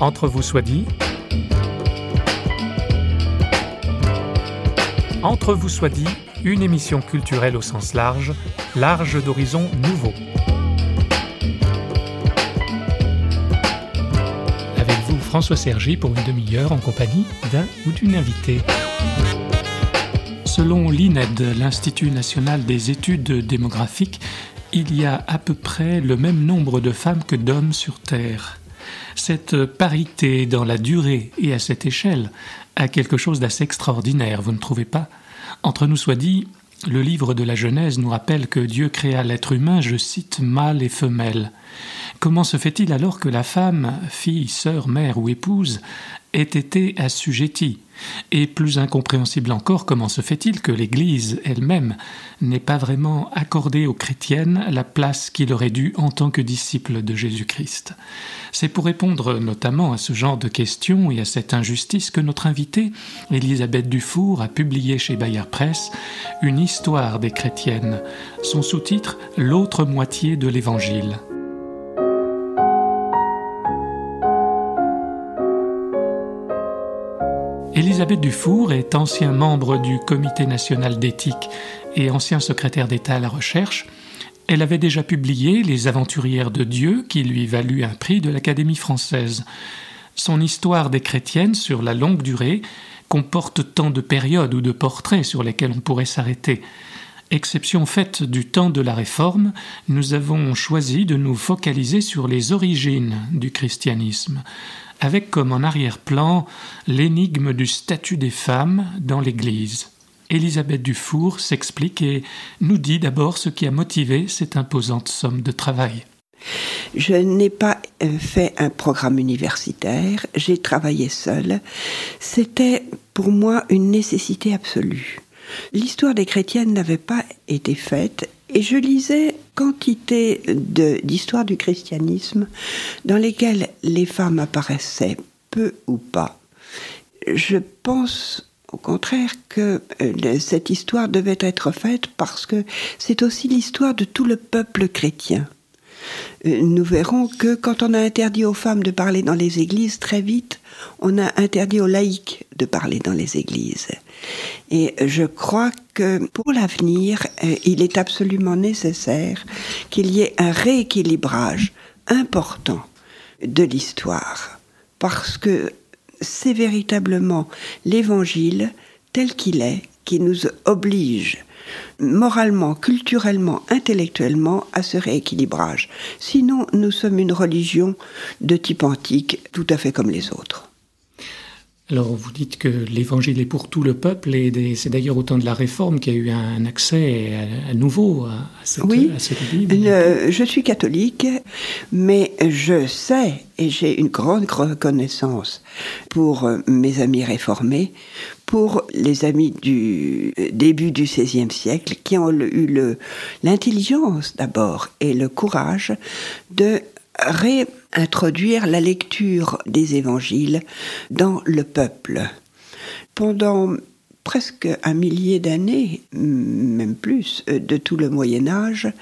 Entre vous soit dit. Entre vous soit dit, une émission culturelle au sens large, large d'horizons nouveaux. Avec vous, François Sergi, pour une demi-heure en compagnie d'un ou d'une invitée. Selon l'INED, l'Institut national des études démographiques, il y a à peu près le même nombre de femmes que d'hommes sur Terre. Cette parité dans la durée et à cette échelle a quelque chose d'assez extraordinaire, vous ne trouvez pas? Entre nous soit dit, le livre de la Genèse nous rappelle que Dieu créa l'être humain, je cite, mâle et femelle. Comment se fait-il alors que la femme, fille, sœur, mère ou épouse, ait été assujettie? Et plus incompréhensible encore, comment se fait-il que l'Église elle-même n'ait pas vraiment accordé aux chrétiennes la place qu'il aurait due en tant que disciples de Jésus-Christ? C'est pour répondre notamment à ce genre de questions et à cette injustice que notre invitée, Elisabeth Dufour, a publié chez Bayard Presse une histoire des chrétiennes. Son sous-titre L'autre moitié de l'Évangile. Elisabeth Dufour est ancien membre du Comité national d'éthique et ancien secrétaire d'État à la recherche. Elle avait déjà publié Les Aventurières de Dieu, qui lui valut un prix de l'Académie française. Son histoire des chrétiennes sur la longue durée comporte tant de périodes ou de portraits sur lesquels on pourrait s'arrêter. Exception faite du temps de la Réforme, nous avons choisi de nous focaliser sur les origines du christianisme, avec comme en arrière-plan l'énigme du statut des femmes dans l'Église. Élisabeth Dufour s'explique et nous dit d'abord ce qui a motivé cette imposante somme de travail. Je n'ai pas euh, fait un programme universitaire, j'ai travaillé seule. C'était pour moi une nécessité absolue. L'histoire des chrétiennes n'avait pas été faite et je lisais quantité d'histoires du christianisme dans lesquelles les femmes apparaissaient peu ou pas. Je pense au contraire que euh, cette histoire devait être faite parce que c'est aussi l'histoire de tout le peuple chrétien. Euh, nous verrons que quand on a interdit aux femmes de parler dans les églises, très vite, on a interdit aux laïcs de parler dans les églises. Et je crois que pour l'avenir, euh, il est absolument nécessaire qu'il y ait un rééquilibrage important de l'histoire. Parce que c'est véritablement l'évangile tel qu'il est qui nous oblige moralement, culturellement, intellectuellement à ce rééquilibrage. Sinon, nous sommes une religion de type antique, tout à fait comme les autres. Alors vous dites que l'évangile est pour tout le peuple et c'est d'ailleurs au temps de la réforme qu'il y a eu un accès à, nouveau à, cette, oui, Bible. je suis catholique, mais je sais et j'ai une grande reconnaissance pour euh, mes amis réformés, pour les amis du début du XVIe siècle qui ont eu l'intelligence d'abord et le courage de réintroduire la lecture des évangiles dans le peuple. Pendant presque un millier d'années, même plus, euh, de tout le Moyen Âge,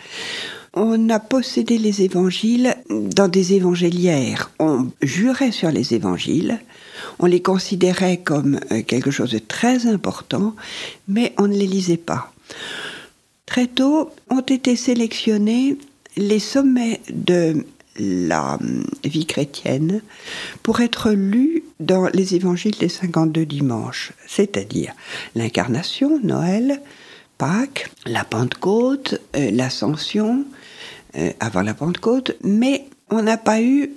on a possédé les évangiles dans des évangéliaires. On jurait sur les évangiles, on les considérait comme euh, quelque chose de très important, mais on ne les lisait pas. Très tôt ont été sélectionnés les sommets de la hum, vie chrétienne pour être lu dans les évangiles des 52 dimanches, c'est-à-dire l'incarnation, Noël, Pâques, la Pentecôte, euh, l'Ascension, euh, avant la Pentecôte, mais on n'a pas eu,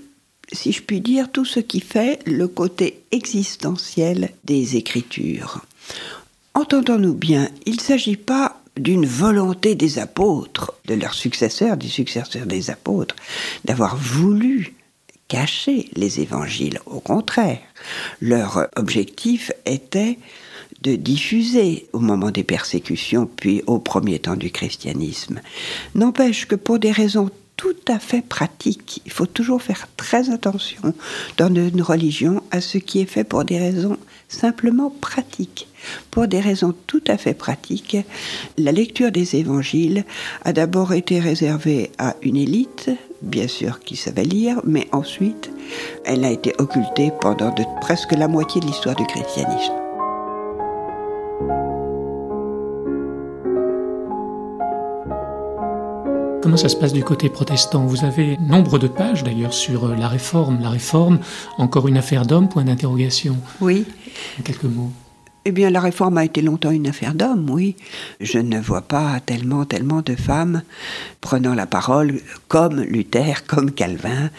si je puis dire, tout ce qui fait le côté existentiel des Écritures. Entendons-nous bien, il ne s'agit pas d'une volonté des apôtres, de leurs successeurs, des successeurs des apôtres, d'avoir voulu cacher les évangiles. Au contraire, leur objectif était de diffuser au moment des persécutions, puis au premier temps du christianisme. N'empêche que pour des raisons tout à fait pratiques, il faut toujours faire très attention dans une religion à ce qui est fait pour des raisons simplement pratiques. Pour des raisons tout à fait pratiques, la lecture des évangiles a d'abord été réservée à une élite bien sûr, qui savait lire, mais ensuite, elle a été occultée pendant presque la moitié de l'histoire du christianisme. Comment ça se passe du côté protestant? Vous avez nombre de pages d'ailleurs sur euh, la réforme. La réforme, encore une affaire d'homme, point d'interrogation. Oui. En quelques mots. Eh bien, la réforme a été longtemps une affaire d'homme, oui. Je ne vois pas tellement, tellement de femmes prenant la parole comme Luther, comme Calvin,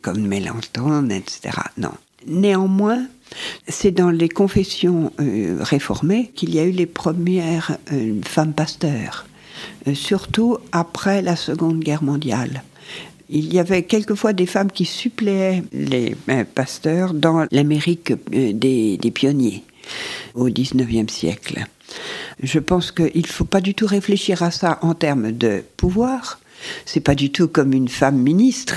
comme Mélenchon, etc. Non. Néanmoins, c'est dans les confessions euh, réformées qu'il y a eu les premières euh, femmes pasteurs, surtout après la Seconde Guerre mondiale. Il y avait quelquefois des femmes qui suppléaient les pasteurs dans l'Amérique des pionniers au XIXe siècle. Je pense qu'il ne faut pas du tout réfléchir à ça en termes de pouvoir. C'est pas du tout comme une femme ministre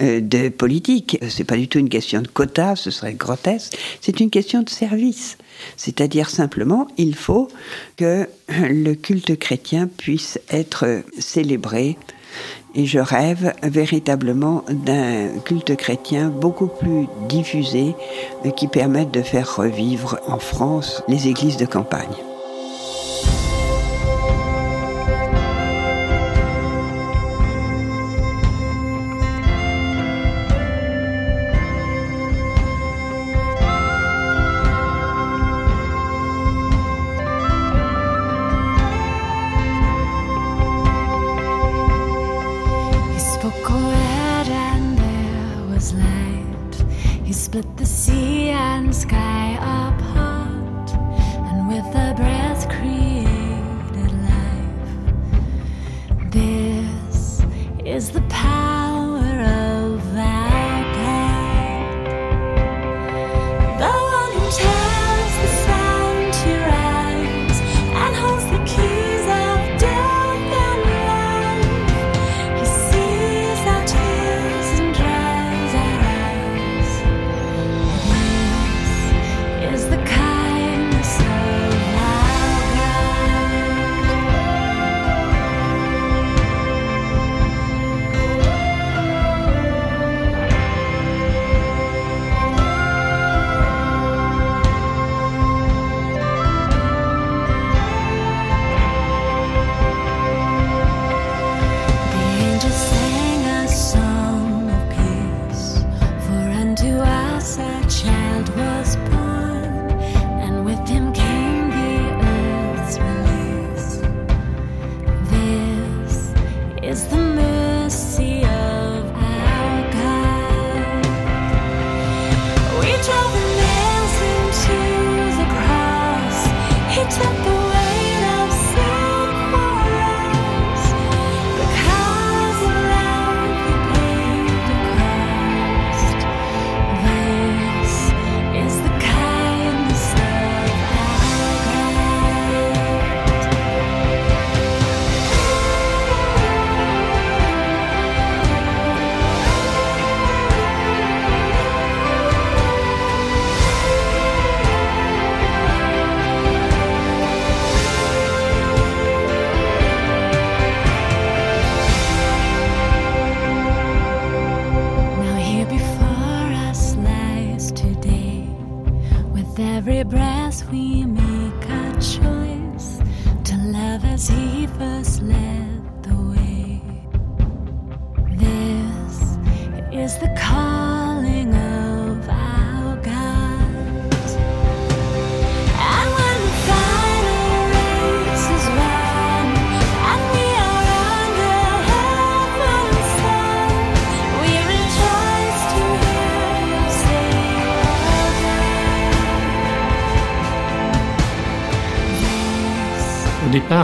euh, de politique. C'est pas du tout une question de quota, ce serait grotesque. C'est une question de service. C'est-à-dire simplement, il faut que le culte chrétien puisse être célébré et je rêve véritablement d'un culte chrétien beaucoup plus diffusé euh, qui permette de faire revivre en France les églises de campagne.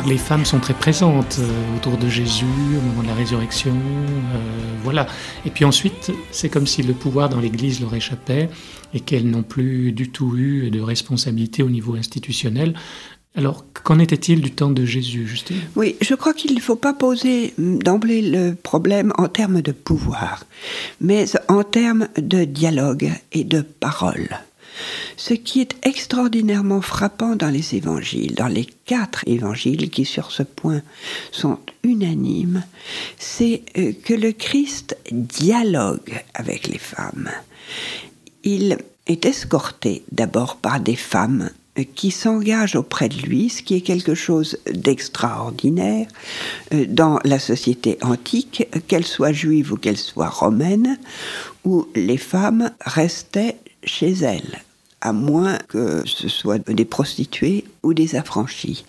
Les femmes sont très présentes euh, autour de Jésus au moment de la résurrection. Euh, voilà. Et puis ensuite, c'est comme si le pouvoir dans l'Église leur échappait et qu'elles n'ont plus du tout eu de responsabilité au niveau institutionnel. Alors, qu'en était-il du temps de Jésus, Justine? Oui, je crois qu'il ne faut pas poser d'emblée le problème en termes de pouvoir, mais en termes de dialogue et de parole. Ce qui est extraordinairement frappant dans les évangiles, dans les quatre évangiles qui sur ce point sont unanimes, c'est euh, que le Christ dialogue avec les femmes. Il est escorté d'abord par des femmes qui s'engagent auprès de lui, ce qui est quelque chose d'extraordinaire euh, dans la société antique, qu'elle soit juive ou qu'elle soit romaine, où les femmes restaient chez elles, à moins que ce soit des prostituées ou des affranchies.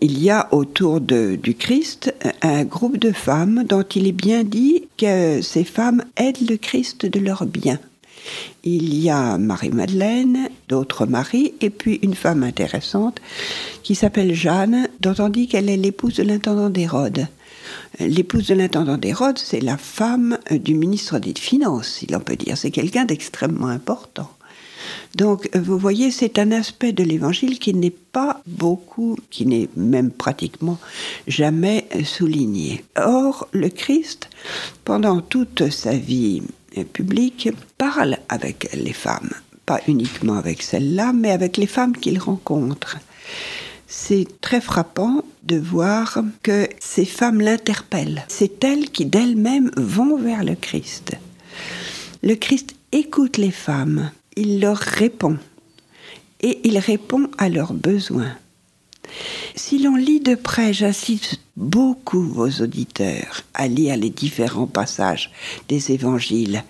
Il y a autour du Christ un groupe de femmes dont il est bien dit que ces femmes aident le Christ de leurs biens. Il y a Marie-Madeleine, d'autres Marie, et puis une femme intéressante qui s'appelle Jeanne, dont on dit qu'elle est l'épouse de l'intendant d'Hérode. L'épouse de l'intendant d'Hérode, c'est la femme du ministre des Finances, si l'on peut dire. C'est quelqu'un d'extrêmement important. Donc, vous voyez, c'est un aspect de l'évangile qui n'est pas beaucoup, qui n'est même pratiquement jamais souligné. Or, le Christ, pendant toute sa vie public parle avec les femmes, pas uniquement avec celles-là, mais avec les femmes qu'il rencontre. C'est très frappant de voir que ces femmes l'interpellent. C'est elles qui d'elles-mêmes vont vers le Christ. Le Christ écoute les femmes, il leur répond et il répond à leurs besoins. Si l'on lit de près, j'incite beaucoup vos auditeurs à lire les différents passages des évangiles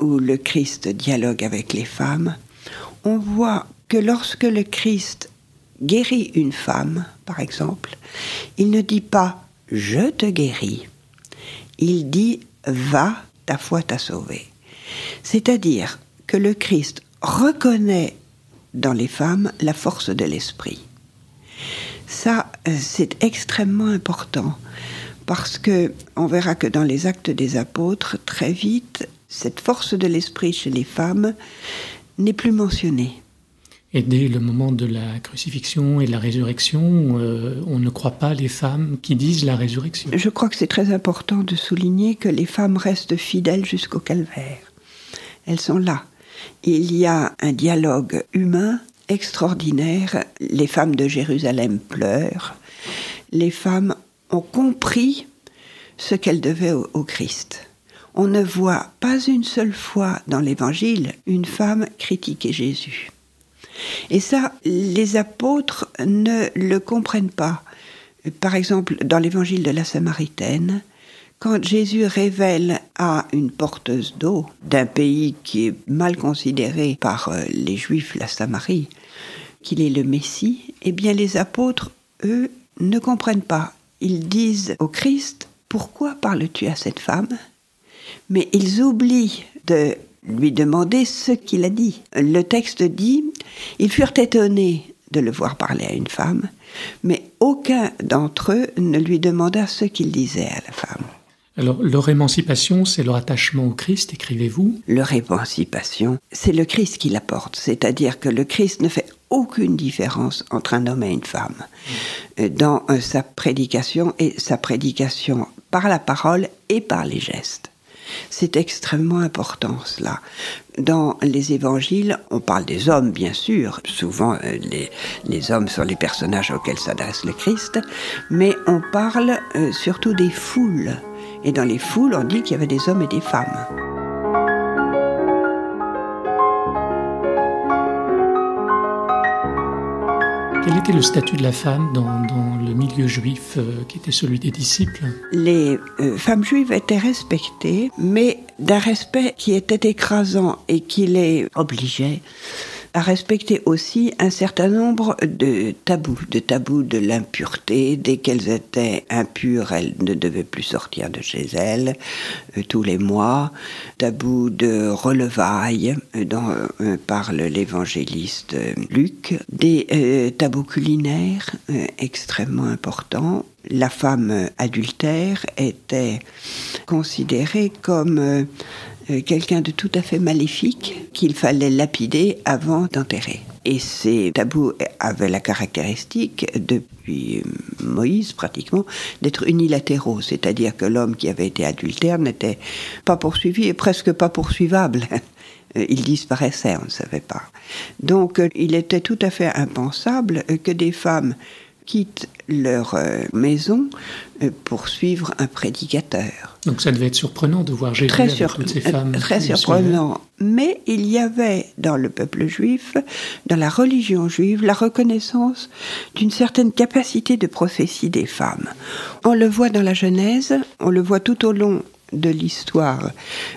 où le Christ dialogue avec les femmes, on voit que lorsque le Christ guérit une femme, par exemple, il ne dit pas je te guéris, il dit va, ta foi t'a sauvé. C'est-à-dire que le Christ reconnaît dans les femmes la force de l'esprit. Ça, euh, c'est extrêmement important parce que on verra que dans les actes des apôtres, très vite, cette force de l'esprit chez les femmes n'est plus mentionnée. Et dès le moment de la crucifixion et de la résurrection, euh, on ne croit pas les femmes qui disent la résurrection. Je crois que c'est très important de souligner que les femmes restent fidèles jusqu'au calvaire. Elles sont là. Il y a un dialogue humain extraordinaire. Les femmes de Jérusalem pleurent. Les femmes ont compris ce qu'elles devaient au, Christ. On ne voit pas une seule fois dans l'Évangile une femme critiquer Jésus. Et ça, les apôtres ne le comprennent pas. Par exemple, dans l'Évangile de la Samaritaine, quand Jésus révèle à une porteuse d'eau d'un pays qui est mal considéré par euh, les Juifs, la Samarie, qu'il est le Messie, eh bien les apôtres, eux, ne comprennent pas. Ils disent au Christ, pourquoi parles-tu à cette femme? Mais ils oublient de lui demander ce qu'il a dit. Le texte dit, ils furent étonnés de le voir parler à une femme, mais aucun d'entre eux ne lui demanda ce qu'il disait à la femme. Alors, leur émancipation, c'est leur attachement au Christ, écrivez-vous? Leur émancipation, c'est le Christ qui l'apporte. C'est-à-dire que le Christ ne fait aucune différence entre un homme et une femme euh, dans euh, sa prédication et sa prédication par la parole et par les gestes. C'est extrêmement important cela. Dans les évangiles, on parle des hommes, bien sûr. Souvent, euh, les, les hommes sont les personnages auxquels s'adresse le Christ. Mais on parle surtout des foules. Et dans les foules, on dit qu'il y avait des hommes et des femmes. Quel était le statut de la femme dans, le milieu juif euh, qui était celui des disciples. Les euh, femmes juives étaient respectées, mais d'un respect qui était écrasant et qui les obligeait à respecter aussi un certain nombre de tabous, de tabous de l'impureté. Dès qu'elles étaient impures, elles ne devaient plus sortir de chez elles euh, tous les mois. Tabous de relevailles euh, dont euh, parle l'évangéliste Luc. Des tabous culinaires extrêmement importants. La femme adultère était considérée comme euh, quelqu'un de tout à fait maléfique qu'il fallait lapider avant d'enterrer. Et ces tabous avaient la caractéristique, depuis Moïse pratiquement, d'être unilatéraux, c'est-à-dire que l'homme qui avait été adultère n'était pas poursuivi et presque pas poursuivable. il disparaissait, on ne savait pas. Donc euh, il était tout à fait impensable que des femmes quittent leur maison pour suivre un prédicateur. Donc ça devait être surprenant de voir Jésus très avec toutes ces femmes. Très surprenant. Mais il y avait dans le peuple juif, dans la religion juive, la reconnaissance d'une certaine capacité de prophétie des femmes. On le voit dans la Genèse, on le voit tout au long de l'histoire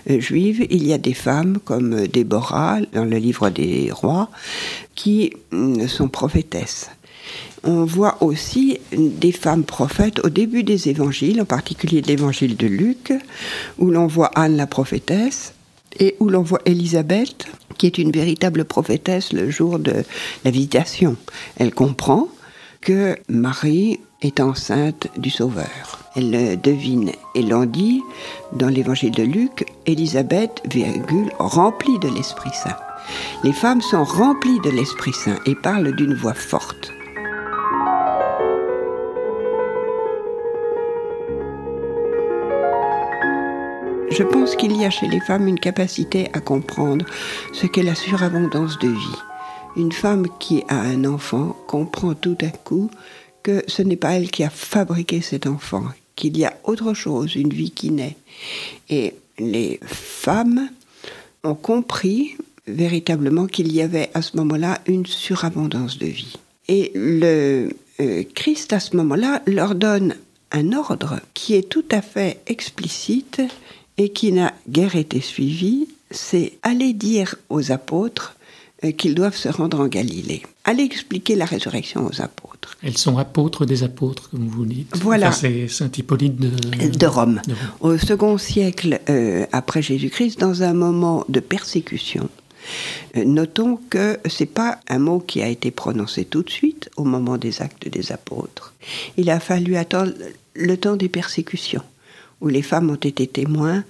euh, juive, il y a des femmes comme Déborah dans le livre des rois qui mm, sont prophétesses. On voit aussi des femmes prophètes au début des évangiles, en particulier l'évangile de Luc, où l'on voit Anne la prophétesse et où l'on voit Élisabeth, qui est une véritable prophétesse le jour de la visitation. Elle comprend que Marie est enceinte du Sauveur. Elle le devine et l'on dit dans l'évangile de Luc, Élisabeth, virgule, remplie de l'Esprit Saint. Les femmes sont remplies de l'Esprit Saint et parlent d'une voix forte. Je pense qu'il y a chez les femmes une capacité à comprendre ce qu'est la surabondance de vie. Une femme qui a un enfant comprend tout à coup que ce n'est pas elle qui a fabriqué cet enfant, qu'il y a autre chose, une vie qui naît. Et les femmes ont compris véritablement qu'il y avait à ce moment-là une surabondance de vie. Et le euh, Christ, à ce moment-là, leur donne un ordre qui est tout à fait explicite et qui n'a guère été suivi, c'est aller dire aux apôtres euh, qu'ils doivent se rendre en Galilée. Aller expliquer la résurrection aux apôtres. Elles sont apôtres des apôtres, comme vous dites. Voilà. c'est Saint Hippolyte de, de, Rome. Au second siècle euh, après Jésus-Christ, dans un moment de persécution. Euh, notons que c'est pas un mot qui a été prononcé tout de suite au moment des actes des apôtres. Il a fallu attendre le temps des persécutions où les femmes ont été témoins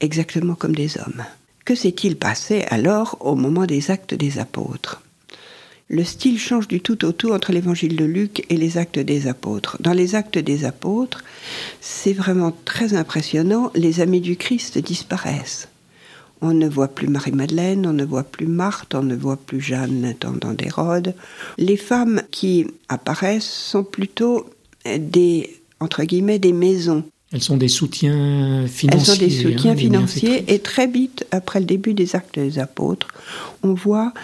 exactement comme des hommes. Que s'est-il passé alors au moment des actes des apôtres? Le style change du tout au tout entre l'évangile de Luc et les actes des apôtres. Dans les actes des apôtres, c'est vraiment très impressionnant, les amis du Christ disparaissent. On ne voit plus Marie-Madeleine, on ne voit plus Marthe, on ne voit plus Jeanne, l'intendant d'Hérode. Les femmes qui apparaissent sont plutôt des, entre guillemets, des maisons elles sont des soutiens financiers. Elles sont des soutiens hein, financiers et très vite, après le début des actes des apôtres, on voit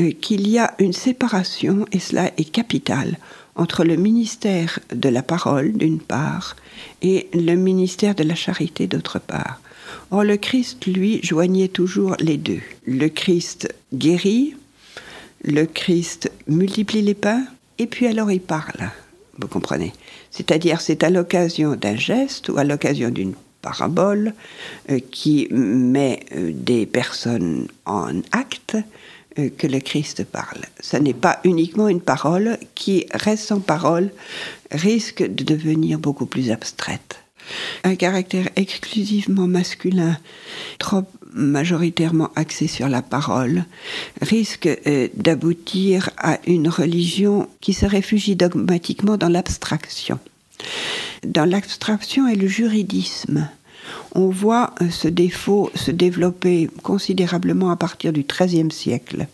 euh, qu'il y a une séparation, et cela est capital, entre le ministère de la parole d'une part et le ministère de la charité d'autre part. Or le Christ, lui, joignait toujours les deux. Le Christ guérit, le Christ multiplie les pains, et puis alors il parle. Vous comprenez C'est-à-dire, c'est à l'occasion d'un geste ou à l'occasion d'une parabole euh, qui met euh, des personnes en acte euh, que le Christ parle. Ce n'est pas uniquement une parole qui, reste sans parole, risque de devenir beaucoup plus abstraite. Un caractère exclusivement masculin, trop majoritairement axé sur la parole, risque euh, d'aboutir à une religion qui se réfugie dogmatiquement dans l'abstraction. Dans l'abstraction et le juridisme, on voit euh, ce défaut se développer considérablement à partir du XIIIe siècle,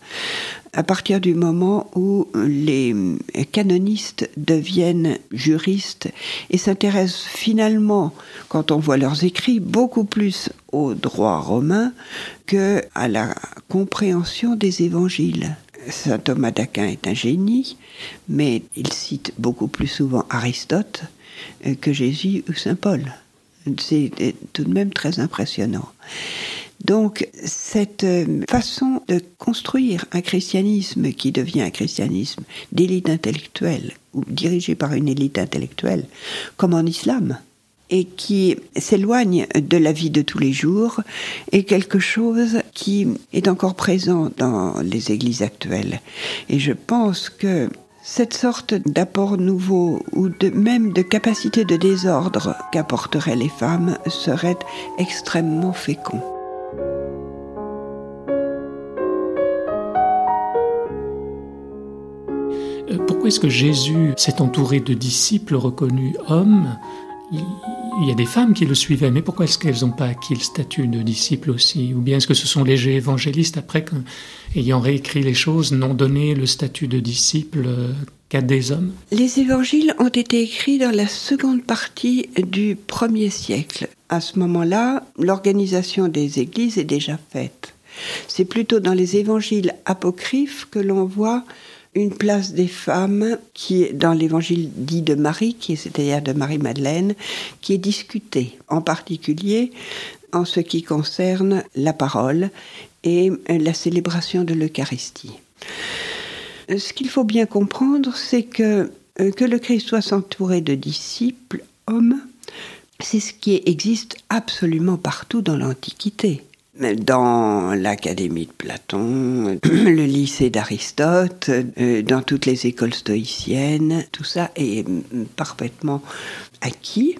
à partir du moment où les canonistes deviennent juristes et s'intéressent finalement, quand on voit leurs écrits, beaucoup plus au droit romain que à la compréhension des évangiles. Saint Thomas d'Aquin est un génie, mais il cite beaucoup plus souvent Aristote que Jésus ou Saint Paul. C'est tout de même très impressionnant. Donc cette euh, façon de construire un christianisme qui devient un christianisme d'élite intellectuelle ou dirigé par une élite intellectuelle, comme en islam, et qui s'éloigne de la vie de tous les jours, est quelque chose qui est encore présent dans les églises actuelles. Et je pense que cette sorte d'apport nouveau ou de, même de capacité de désordre qu'apporteraient les femmes serait extrêmement fécond. Euh, pourquoi est-ce que Jésus s'est entouré de disciples reconnus hommes? Y a des femmes qui le suivaient, mais pourquoi est-ce qu'elles n'ont pas acquis le statut de disciple aussi? Ou bien est-ce que ce sont les évangélistes, après, ayant réécrit les choses, n'ont donné le statut de disciple euh, qu'à des hommes? Les évangiles ont été écrits dans la seconde partie du premier siècle. À ce moment-là, l'organisation des églises est déjà faite. C'est plutôt dans les évangiles apocryphes que l'on voit une place des femmes qui est dans l'évangile dit de Marie, qui est c'est-à-dire de Marie-Madeleine, qui est discutée, en particulier en ce qui concerne la parole et la célébration de l'Eucharistie. Ce qu'il faut bien comprendre, c'est que euh, que le Christ soit s'entourer de disciples, hommes, c'est ce qui existe absolument partout dans l'Antiquité dans l'Académie de Platon, le lycée d'Aristote, euh, dans toutes les écoles stoïciennes, tout ça est parfaitement acquis.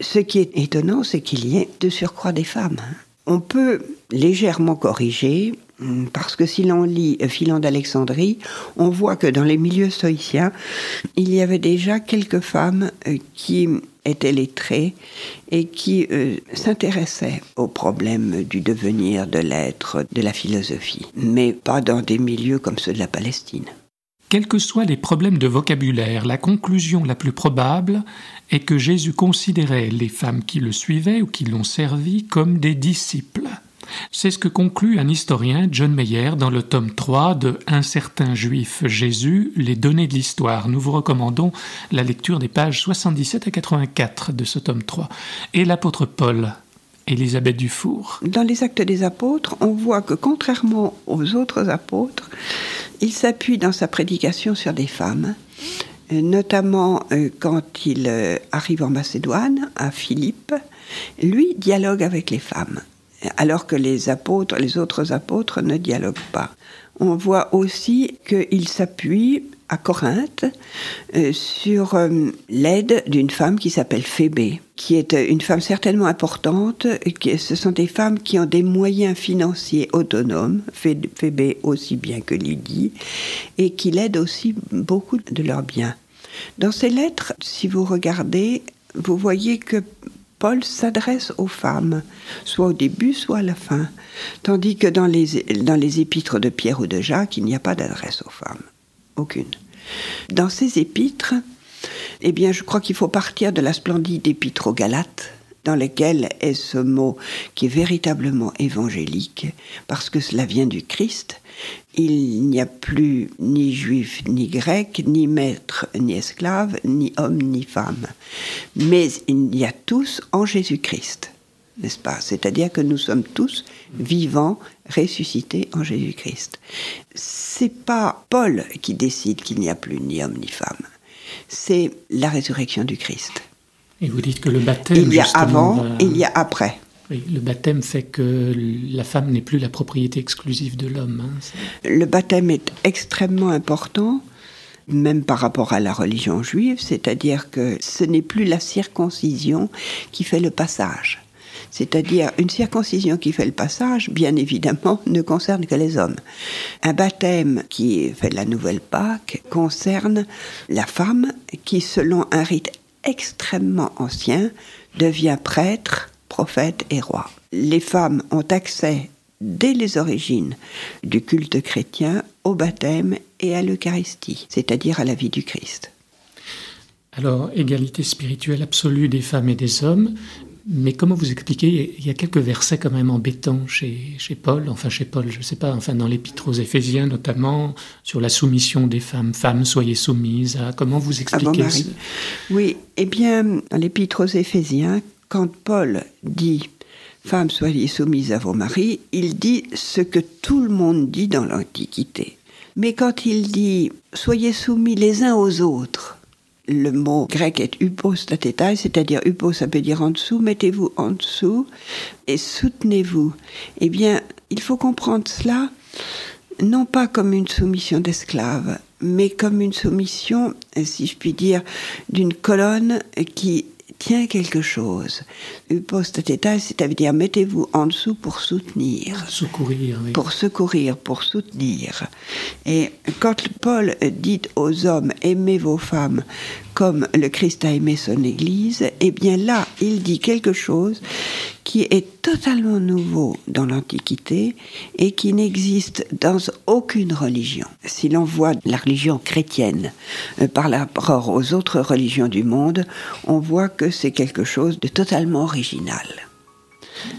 Ce qui est étonnant, c'est qu'il y ait de surcroît des femmes. Hein. On peut légèrement corriger, parce que si l'on lit Philon d'Alexandrie, on voit que dans les milieux stoïciens, il y avait déjà quelques femmes euh, qui étaient lettrées et qui euh, s'intéressaient aux problèmes du devenir, de l'être, de la philosophie, mais pas dans des milieux comme ceux de la Palestine. Quels que soient les problèmes de vocabulaire, la conclusion la plus probable est que Jésus considérait les femmes qui le suivaient ou qui l'ont servi comme des disciples. C'est ce que conclut un historien, John Meyer, dans le tome 3 de Un certain juif Jésus, les données de l'histoire. Nous vous recommandons la lecture des pages 77 à 84 de ce tome 3. Et l'apôtre Paul, Élisabeth Dufour. Dans les actes des apôtres, on voit que contrairement aux autres apôtres, il s'appuie dans sa prédication sur des femmes, notamment euh, quand il euh, arrive en Macédoine, à Philippe, lui dialogue avec les femmes alors que les apôtres, les autres apôtres ne dialoguent pas. On voit aussi qu'il s'appuie à Corinthe euh, sur euh, l'aide d'une femme qui s'appelle Phébé, qui est une femme certainement importante. ce sont des femmes qui ont des moyens financiers autonomes, Phébé aussi bien que Lydie, et qui l'aident aussi beaucoup de leurs biens. Dans ces lettres, si vous regardez, vous voyez que Paul s'adresse aux femmes, soit au début, soit à la fin, tandis que dans les, dans épîtres de Pierre ou de Jacques, il n'y a pas d'adresse aux femmes. Aucune. Dans ces épîtres, eh bien, je crois qu'il faut partir de la splendide épître aux Galates, dans lequel est ce mot qui est véritablement évangélique, parce que cela vient du Christ. Il n'y a plus ni juif ni grec, ni maître ni esclave, ni homme ni femme. Mais il y a tous en Jésus-Christ, n'est-ce pas? C'est-à-dire que nous sommes tous vivants, ressuscités en Jésus-Christ. C'est pas Paul qui décide qu'il n'y a plus ni homme ni femme. C'est la résurrection du Christ. Et vous dites que le baptême. Il y a avant, il y a après. le baptême fait que la femme n'est plus la propriété exclusive de l'homme. Hein, le baptême est extrêmement important, même par rapport à la religion juive, c'est-à-dire que ce n'est plus la circoncision qui fait le passage. C'est-à-dire une circoncision qui fait le passage, bien évidemment, ne concerne que les hommes. Un baptême qui fait la nouvelle Pâque concerne la femme qui, selon un rite extrêmement ancien, devient prêtre, prophète et roi. Les femmes ont accès dès les origines du culte chrétien au baptême et à l'Eucharistie, c'est-à-dire à la vie du Christ. Alors, égalité spirituelle absolue des femmes et des hommes, mais comment vous expliquez Il y a quelques versets quand même embêtants chez, chez Paul, enfin chez Paul, je ne sais pas, enfin dans l'Épître aux Éphésiens notamment, sur la soumission des femmes. Femmes, soyez soumises à. Comment vous expliquez ça Oui, eh bien, dans l'Épître aux Éphésiens, quand Paul dit Femmes, soyez soumises à vos maris, il dit ce que tout le monde dit dans l'Antiquité. Mais quand il dit Soyez soumis les uns aux autres, le mot grec est hypostatétai, c'est-à-dire hypo, ça peut dire en dessous, mettez-vous en dessous et soutenez-vous. Eh bien, il faut comprendre cela non pas comme une soumission d'esclave, mais comme une soumission, si je puis dire, d'une colonne qui tient quelque chose. Hypostateta, c'est-à-dire mettez-vous en dessous pour soutenir. Secourir, oui. Pour secourir, pour soutenir. Et quand Paul dit aux hommes aimez vos femmes comme le Christ a aimé son Église, eh bien là, il dit quelque chose qui est totalement nouveau dans l'Antiquité et qui n'existe dans aucune religion. Si l'on voit la religion chrétienne euh, par rapport aux autres religions du monde, on voit que c'est quelque chose de totalement original.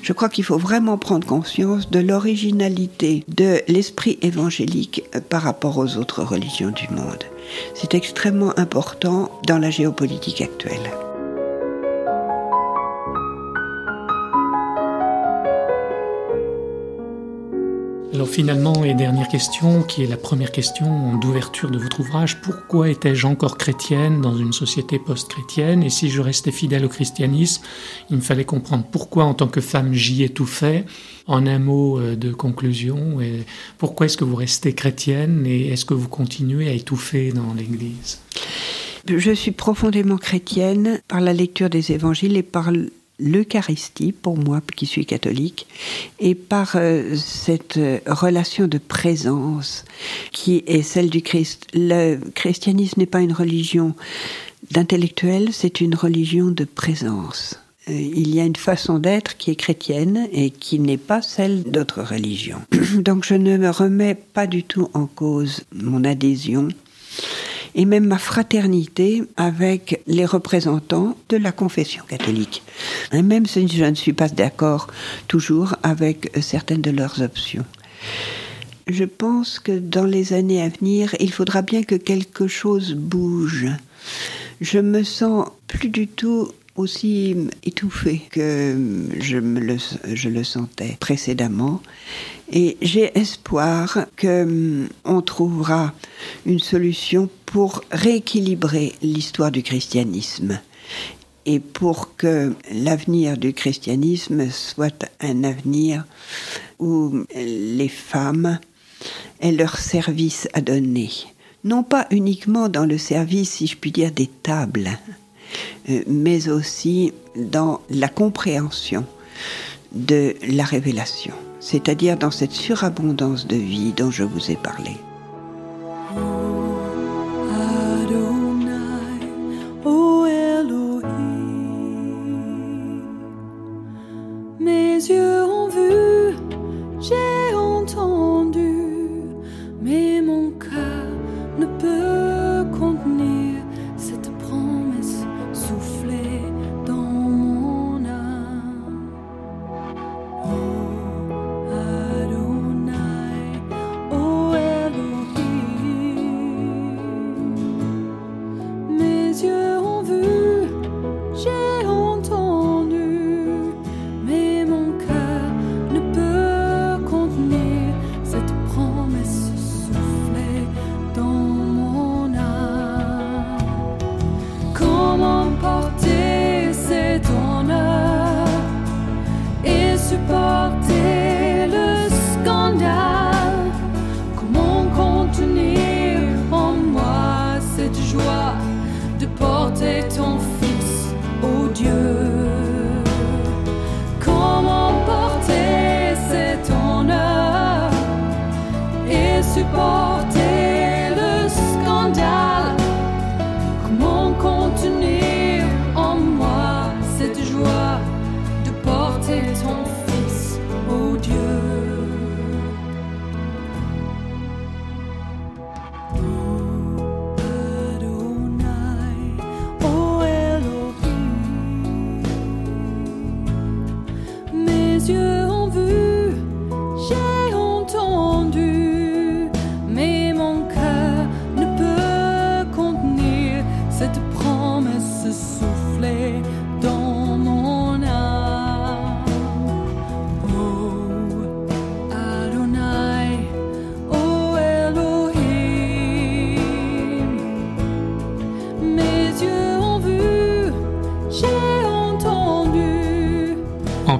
Je crois qu'il faut vraiment prendre conscience de l'originalité de l'esprit évangélique euh, par rapport aux autres religions du monde. C'est extrêmement important dans la géopolitique actuelle. Alors finalement, et dernière question, qui est la première question d'ouverture de votre ouvrage, pourquoi étais-je encore chrétienne dans une société post-chrétienne? Et si je restais fidèle au christianisme, il me fallait comprendre pourquoi en tant que femme j'y étouffais. En un mot euh, de conclusion, pourquoi est-ce que vous restez chrétienne et est-ce que vous continuez à étouffer dans l'Église? Je suis profondément chrétienne par la lecture des évangiles et par l'Eucharistie, pour moi qui suis catholique, et par euh, cette euh, relation de présence qui est celle du Christ. Le christianisme n'est pas une religion d'intellectuel, c'est une religion de présence. Euh, il y a une façon d'être qui est chrétienne et qui n'est pas celle d'autres religions. Donc je ne me remets pas du tout en cause mon adhésion et même ma fraternité avec les représentants de la confession catholique. Et même si je ne suis pas d'accord toujours avec certaines de leurs options. Je pense que dans les années à venir, il faudra bien que quelque chose bouge. Je me sens plus du tout aussi étouffé que je, me le, je le sentais précédemment. Et j'ai espoir qu'on hum, trouvera une solution pour rééquilibrer l'histoire du christianisme et pour que l'avenir du christianisme soit un avenir où les femmes aient leur service à donner. Non pas uniquement dans le service, si je puis dire, des tables, euh, mais aussi dans la compréhension de la révélation, c'est-à-dire dans cette surabondance de vie dont je vous ai parlé.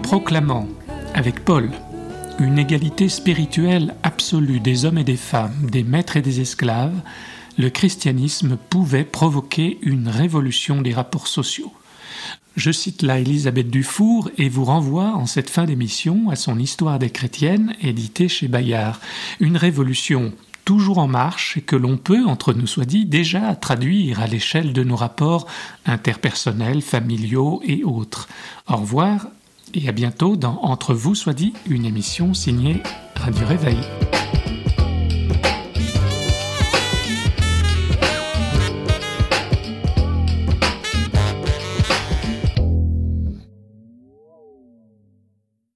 Proclamant, avec Paul, une égalité spirituelle absolue des hommes et des femmes, des maîtres et des esclaves, le christianisme pouvait provoquer une révolution des rapports sociaux. Je cite là Elisabeth Dufour et vous renvoie en cette fin d'émission à son Histoire des chrétiennes éditée chez Bayard. Une révolution toujours en marche et que l'on peut, entre nous soit dit, déjà traduire à l'échelle de nos rapports interpersonnels, familiaux et autres. Au revoir et à bientôt dans Entre vous soit dit, une émission signée Radio Réveil.